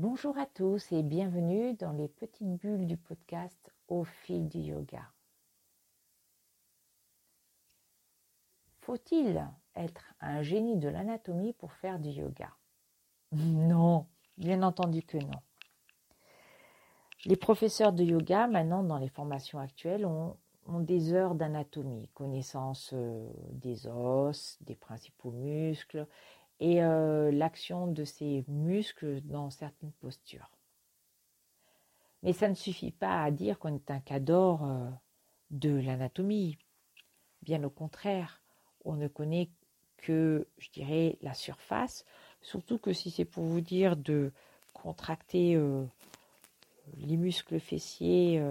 Bonjour à tous et bienvenue dans les petites bulles du podcast au fil du yoga. Faut-il être un génie de l'anatomie pour faire du yoga? Non, bien entendu que non. Les professeurs de yoga, maintenant dans les formations actuelles, ont, des heures d'anatomie, connaissance euh, des os, des principaux muscles et euh, l'action de ces muscles dans certaines postures. Mais ça ne suffit pas à dire qu'on est un cador euh, de l'anatomie. Bien au contraire, on ne connaît que, je dirais, la surface, surtout que si c'est pour vous dire de contracter euh, les muscles fessiers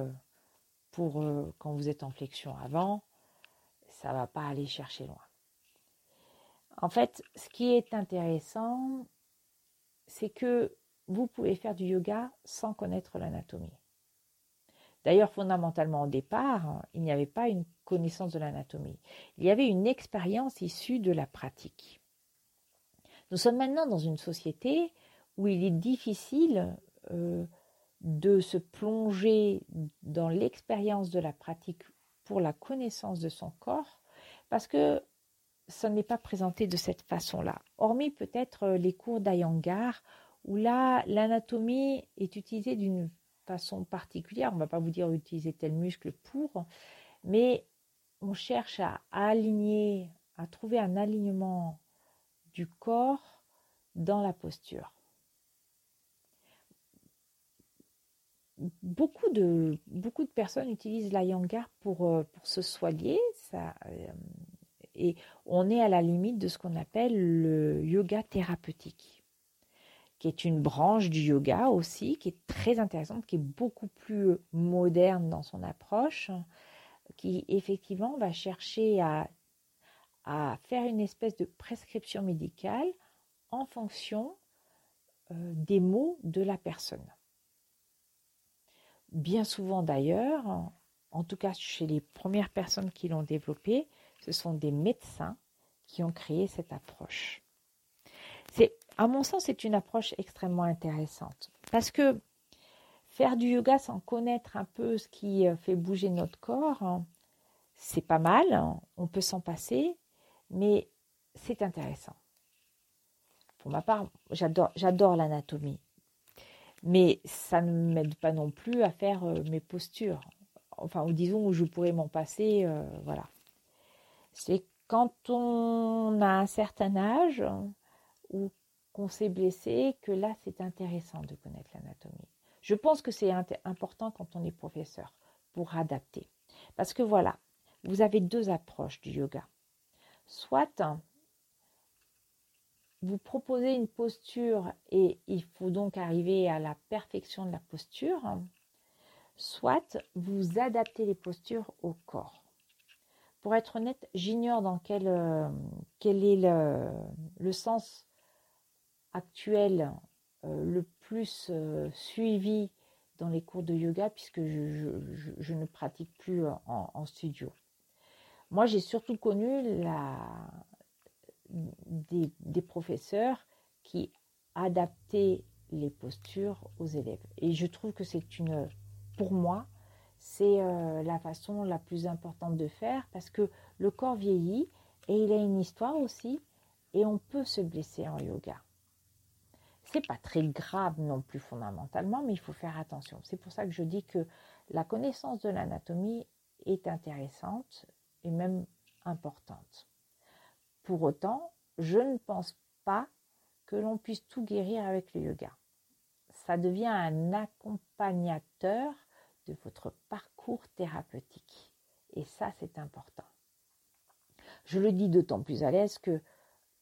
pour quand vous êtes en flexion avant, ça ne va pas aller chercher loin. En fait, ce qui est intéressant, c'est que vous pouvez faire du yoga sans connaître l'anatomie. D'ailleurs, fondamentalement, au départ, il n'y avait pas une connaissance de l'anatomie. Il y avait une expérience issue de la pratique. Nous sommes maintenant dans une société où il est difficile euh, de se plonger dans l'expérience de la pratique pour la connaissance de son corps, parce que ça n'est pas présenté de cette façon-là. Hormis peut-être euh, les cours d'Ayangar, où là, l'anatomie est utilisée d'une façon particulière. On ne va pas vous dire utiliser tel muscle pour, mais on cherche à, aligner, à trouver un alignement du corps dans la posture. Beaucoup de, personnes utilisent l'Ayangar pour, euh, pour se soigner. Euh, et on est à la limite de ce qu'on appelle le yoga thérapeutique, qui est une branche du yoga aussi, qui est très intéressante, qui est beaucoup plus moderne dans son approche, qui effectivement va chercher à, faire une espèce de prescription médicale en fonction euh, des mots de la personne. Bien souvent d'ailleurs, en tout cas chez les premières personnes qui l'ont développé, ce sont des médecins qui ont créé cette approche. C'est, à mon sens, c'est une approche extrêmement intéressante parce que faire du yoga sans connaître un peu ce qui euh, fait bouger notre corps, hein, c'est pas mal, hein, on peut s'en passer, mais c'est intéressant. Pour ma part, j'adore, l'anatomie, mais ça ne m'aide pas non plus à faire euh, mes postures. Enfin, ou disons où je pourrais m'en passer, euh, voilà. C'est quand on a un certain âge ou qu'on s'est blessé que là, c'est intéressant de connaître l'anatomie. Je pense que c'est important quand on est professeur pour adapter. Parce que voilà, vous avez deux approches du yoga. Soit vous proposez une posture et il faut donc arriver à la perfection de la posture, soit vous adaptez les postures au corps. Pour être honnête, j'ignore dans quel, euh, quel est le, sens actuel euh, le plus euh, suivi dans les cours de yoga puisque je, ne pratique plus en, studio. Moi, j'ai surtout connu la, des, des, professeurs qui adaptaient les postures aux élèves. Et je trouve que c'est une, pour moi, c'est euh, la façon la plus importante de faire parce que le corps vieillit et il a une histoire aussi et on peut se blesser en yoga. C'est pas très grave non plus fondamentalement, mais il faut faire attention. C'est pour ça que je dis que la connaissance de l'anatomie est intéressante et même importante. Pour autant, je ne pense pas que l'on puisse tout guérir avec le yoga. Ça devient un accompagnateur votre parcours thérapeutique. Et ça, c'est important. Je le dis d'autant plus à l'aise que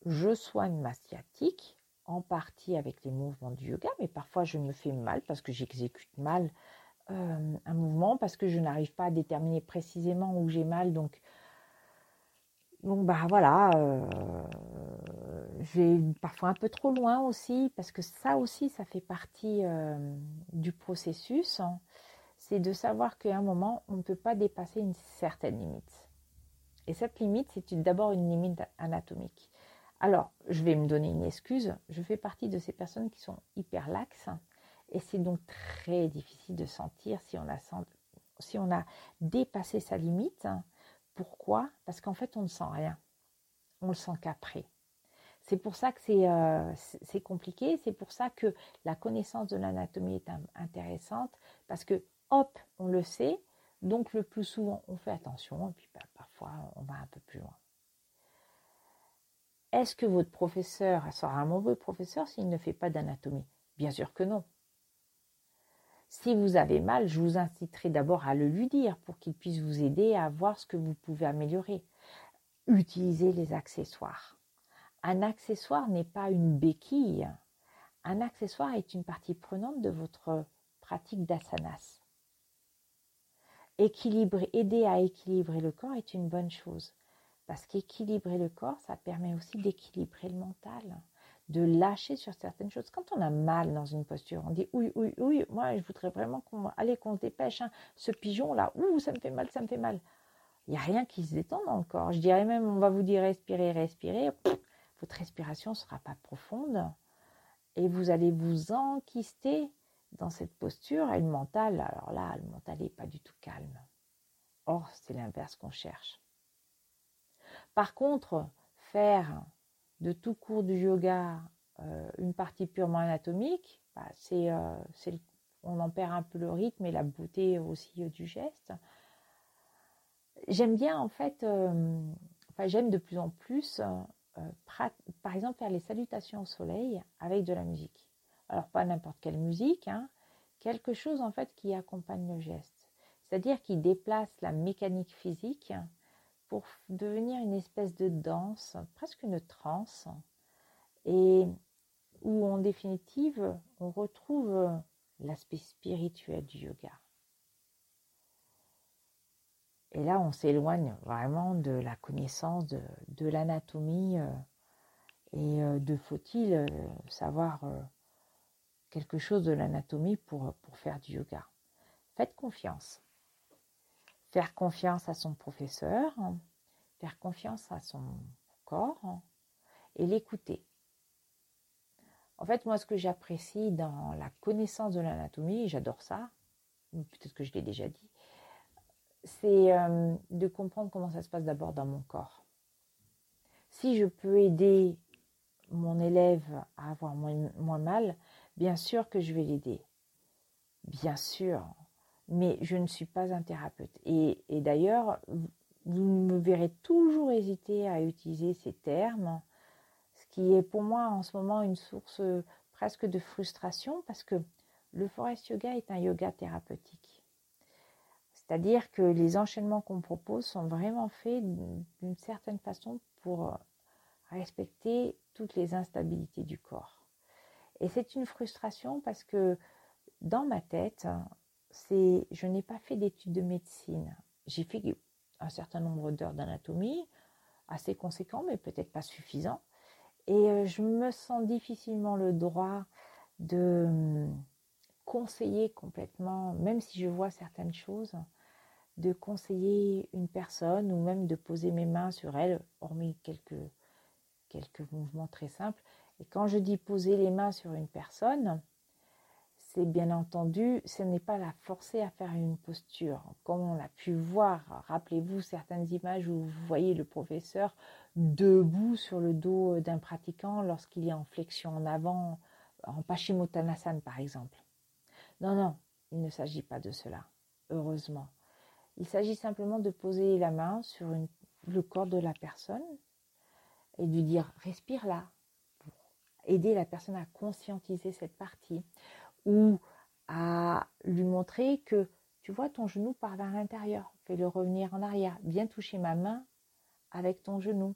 je soigne ma sciatique, en partie avec les mouvements du yoga, mais parfois je me fais mal parce que j'exécute mal euh, un mouvement, parce que je n'arrive pas à déterminer précisément où j'ai mal. Donc, donc bah voilà, euh, j'ai parfois un peu trop loin aussi, parce que ça aussi, ça fait partie euh, du processus. Hein c'est de savoir qu'à un moment, on ne peut pas dépasser une certaine limite. Et cette limite, c'est d'abord une limite anatomique. Alors, je vais me donner une excuse. Je fais partie de ces personnes qui sont hyper laxes Et c'est donc très difficile de sentir si on a, si on a dépassé sa limite. Pourquoi? Parce qu'en fait, on ne sent rien. On le sent qu'après. C'est pour ça que euh, c'est compliqué, c'est pour ça que la connaissance de l'anatomie est intéressante, parce que hop, on le sait, donc le plus souvent on fait attention, et puis bah, parfois on va un peu plus loin. Est-ce que votre professeur sera un mauvais professeur s'il ne fait pas d'anatomie? Bien sûr que non. Si vous avez mal, je vous inciterai d'abord à le lui dire pour qu'il puisse vous aider à voir ce que vous pouvez améliorer. Utilisez les accessoires. Un accessoire n'est pas une béquille. Un accessoire est une partie prenante de votre pratique d'asanas. Équilibrer, aider à équilibrer le corps est une bonne chose. Parce qu'équilibrer le corps, ça permet aussi d'équilibrer le mental, de lâcher sur certaines choses. Quand on a mal dans une posture, on dit oui, oui, oui, moi je voudrais vraiment qu'on allez, qu'on se dépêche. Hein. Ce pigeon-là, ouh, ça me fait mal, ça me fait mal. Il n'y a rien qui se détend dans le corps. Je dirais même, on va vous dire respirer, respirer. votre respiration ne sera pas profonde et vous allez vous enquister dans cette posture et le mental, alors là, le mental n'est pas du tout calme. Or, c'est l'inverse qu'on cherche. Par contre, faire de tout cours du yoga euh, une partie purement anatomique, bah, c'est, euh, on en perd un peu le rythme et la beauté aussi euh, du geste. J'aime bien en fait, enfin j'aime de plus en plus, par exemple faire les salutations au soleil avec de la musique. Alors pas n'importe quelle musique, hein, quelque chose en fait qui accompagne le geste, c'est-à-dire qui déplace la mécanique physique pour devenir une espèce de danse, presque une transe, et où en définitive on retrouve l'aspect spirituel du yoga. Et là, on s'éloigne vraiment de la connaissance de, l'anatomie euh, et euh, de faut-il euh, savoir quelque chose de l'anatomie pour, pour faire du yoga. Faites confiance faire confiance à son professeur, faire confiance à son corps et l'écouter. En fait, moi, ce que j'apprécie dans la connaissance de l'anatomie, j'adore ça, peut-être que je l'ai déjà dit, c'est euh, de comprendre comment ça se passe d'abord dans mon corps. Si je peux aider mon élève à avoir moins, moins mal, bien sûr que je vais l'aider. Bien sûr, mais je ne suis pas un thérapeute. Et, d'ailleurs, vous me verrez toujours hésiter à utiliser ces termes, ce qui est pour moi en ce moment une source presque de frustration parce que le forest yoga est un yoga thérapeutique. C'est-à-dire que les enchaînements qu'on propose sont vraiment faits d'une certaine façon pour respecter toutes les instabilités du corps. Et c'est une frustration parce que dans ma tête, c'est je n'ai pas fait d'études de médecine. J'ai fait un certain nombre d'heures d'anatomie, assez conséquent, mais peut-être pas suffisant. Et euh, je me sens difficilement le droit de hum, conseiller complètement, même si je vois certaines choses, de conseiller une personne ou même de poser mes mains sur elle, hormis quelques, quelques mouvements très simples. Et quand je dis poser les mains sur une personne, c'est bien entendu, ce n'est pas la forcer à faire une posture. Comme on a pu voir, rappelez-vous certaines images où vous voyez le professeur debout sur le dos d'un pratiquant lorsqu'il est en flexion en avant, en Paschimottanasana par exemple. Non, non, il ne s'agit pas de cela, heureusement. Il s'agit simplement de poser la main sur le corps de la personne et de dire respire là, aider la personne à conscientiser cette partie ou à lui montrer que tu vois ton genou part vers l'intérieur, fais-le revenir en arrière, viens toucher ma main avec ton genou.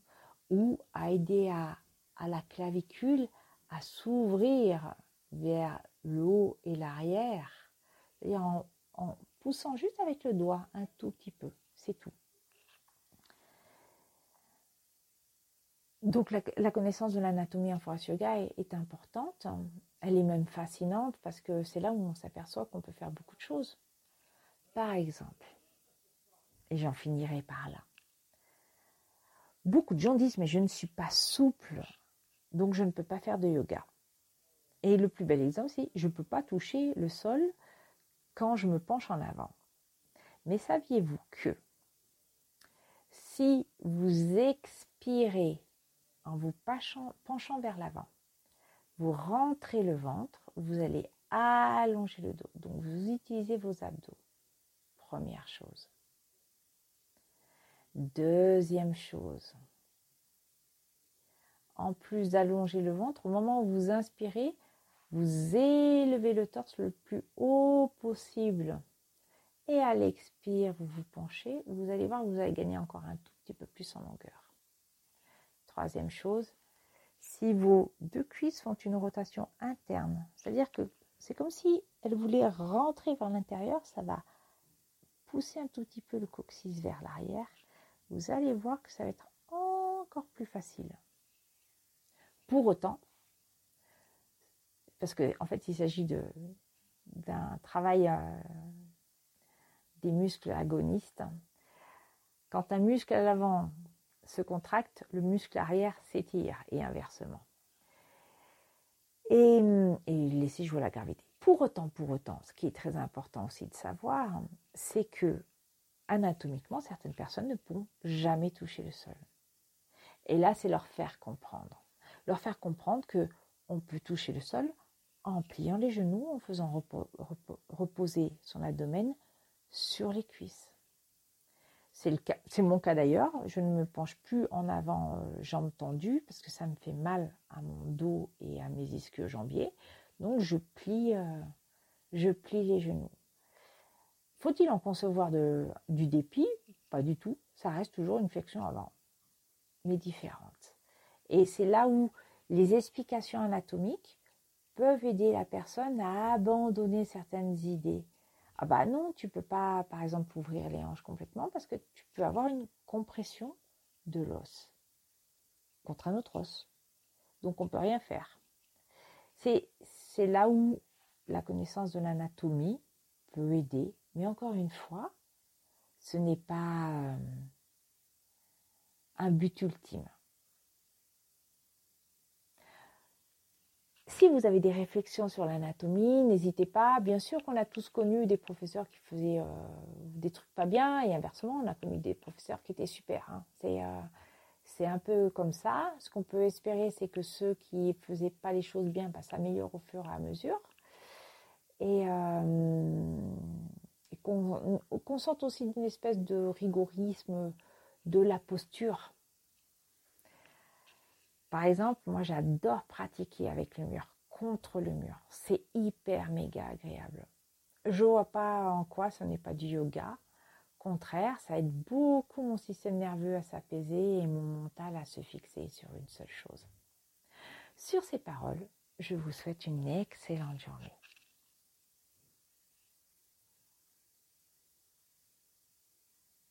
Ou à aider à, la clavicule à s'ouvrir vers le haut et l'arrière, c'est-à-dire en poussant juste avec le doigt un tout petit peu, c'est tout. Donc la, connaissance de l'anatomie en forest yoga est, importante. Elle est même fascinante parce que c'est là où on s'aperçoit qu'on peut faire beaucoup de choses. Par exemple, et j'en finirai par là. Beaucoup de gens disent mais je ne suis pas souple, donc je ne peux pas faire de yoga. Et le plus bel exemple, c'est je ne peux pas toucher le sol quand je me penche en avant. Mais saviez-vous que si vous expirez en vous penchant, vers l'avant, vous rentrez le ventre, vous allez allonger le dos. Donc vous utilisez vos abdos. Première chose. Deuxième chose. En plus d'allonger le ventre, au moment où vous inspirez, vous élevez le torse le plus haut possible. Et à l'expire, vous vous penchez. Vous allez voir, vous allez gagner encore un tout petit peu plus en longueur. Troisième chose, si vos deux cuisses font une rotation interne, c'est-à-dire que c'est comme si elles voulaient rentrer vers l'intérieur, ça va pousser un tout petit peu le coccyx vers l'arrière. Vous allez voir que ça va être encore plus facile. Pour autant, parce qu'en en fait, il s'agit d'un travail euh, des muscles agonistes. Quand un muscle à l'avant se contracte, le muscle arrière s'étire et inversement. Et, et laisser jouer la gravité. Pour autant, pour autant, ce qui est très important aussi de savoir, c'est que anatomiquement, certaines personnes ne pourront jamais toucher le sol. Et là, c'est leur faire comprendre. Leur faire comprendre que on peut toucher le sol en pliant les genoux, en faisant reposer son abdomen sur les cuisses. C'est mon cas d'ailleurs. Je ne me penche plus en avant, euh, jambes tendues, parce que ça me fait mal à mon dos et à mes ischio-jambiers. Donc je plie, euh, je plie les genoux. Faut-il en concevoir du dépit? Pas du tout. Ça reste toujours une flexion avant, mais différente. Et c'est là où les explications anatomiques peuvent aider la personne à abandonner certaines idées. Ah bah non, tu peux pas, par exemple, ouvrir les hanches complètement parce que tu peux avoir une compression de l'os contre un autre os. Donc on peut rien faire. C'est, c'est là où la connaissance de l'anatomie peut aider, mais encore une fois, ce n'est pas euh, un but ultime. Si vous avez des réflexions sur l'anatomie, n'hésitez pas. Bien sûr qu'on a tous connu des professeurs qui faisaient euh, des trucs pas bien et inversement, on a connu des professeurs qui étaient super. Hein. Euh, c'est un peu comme ça. Ce qu'on peut espérer, c'est que ceux qui faisaient pas les choses bien bah, s'améliorent au fur et à mesure. Et, euh, qu'on sente aussi une espèce de rigorisme de la posture par exemple, moi j'adore pratiquer avec le mur, contre le mur. C'est hyper méga agréable. Je vois pas en quoi ce n'est pas du yoga. Contraire, ça aide beaucoup mon système nerveux à s'apaiser et mon mental à se fixer sur une seule chose. Sur ces paroles, je vous souhaite une excellente journée.